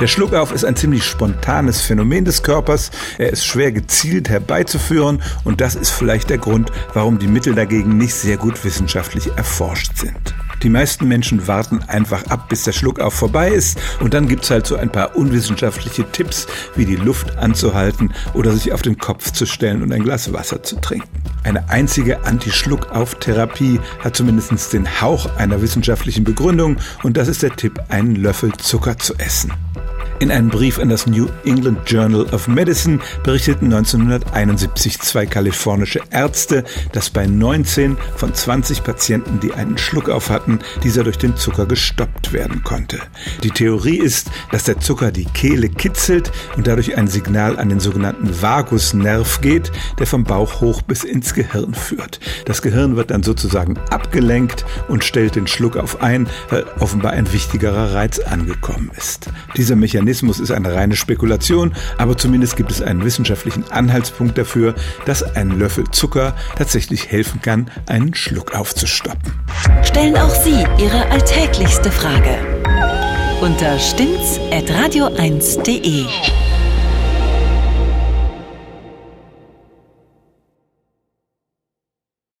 Der Schluckauf ist ein ziemlich spontanes Phänomen des Körpers. Er ist schwer gezielt herbeizuführen und das ist vielleicht der Grund, warum die Mittel dagegen nicht sehr gut wissenschaftlich erforscht sind. Die meisten Menschen warten einfach ab, bis der Schluckauf vorbei ist und dann gibt's halt so ein paar unwissenschaftliche Tipps, wie die Luft anzuhalten oder sich auf den Kopf zu stellen und ein Glas Wasser zu trinken. Eine einzige Anti-Schluckauf-Therapie hat zumindest den Hauch einer wissenschaftlichen Begründung und das ist der Tipp, einen Löffel Zucker zu essen. In einem Brief an das New England Journal of Medicine berichteten 1971 zwei kalifornische Ärzte, dass bei 19 von 20 Patienten, die einen Schluckauf hatten, dieser durch den Zucker gestoppt werden konnte. Die Theorie ist, dass der Zucker die Kehle kitzelt und dadurch ein Signal an den sogenannten Vagusnerv geht, der vom Bauch hoch bis ins Gehirn führt. Das Gehirn wird dann sozusagen abgelenkt und stellt den Schluckauf ein, weil offenbar ein wichtigerer Reiz angekommen ist. Dieser Mechanismus Mechanismus ist eine reine Spekulation, aber zumindest gibt es einen wissenschaftlichen Anhaltspunkt dafür, dass ein Löffel Zucker tatsächlich helfen kann, einen Schluck aufzustoppen. Stellen auch Sie Ihre alltäglichste Frage unter stimmt's@radio1.de.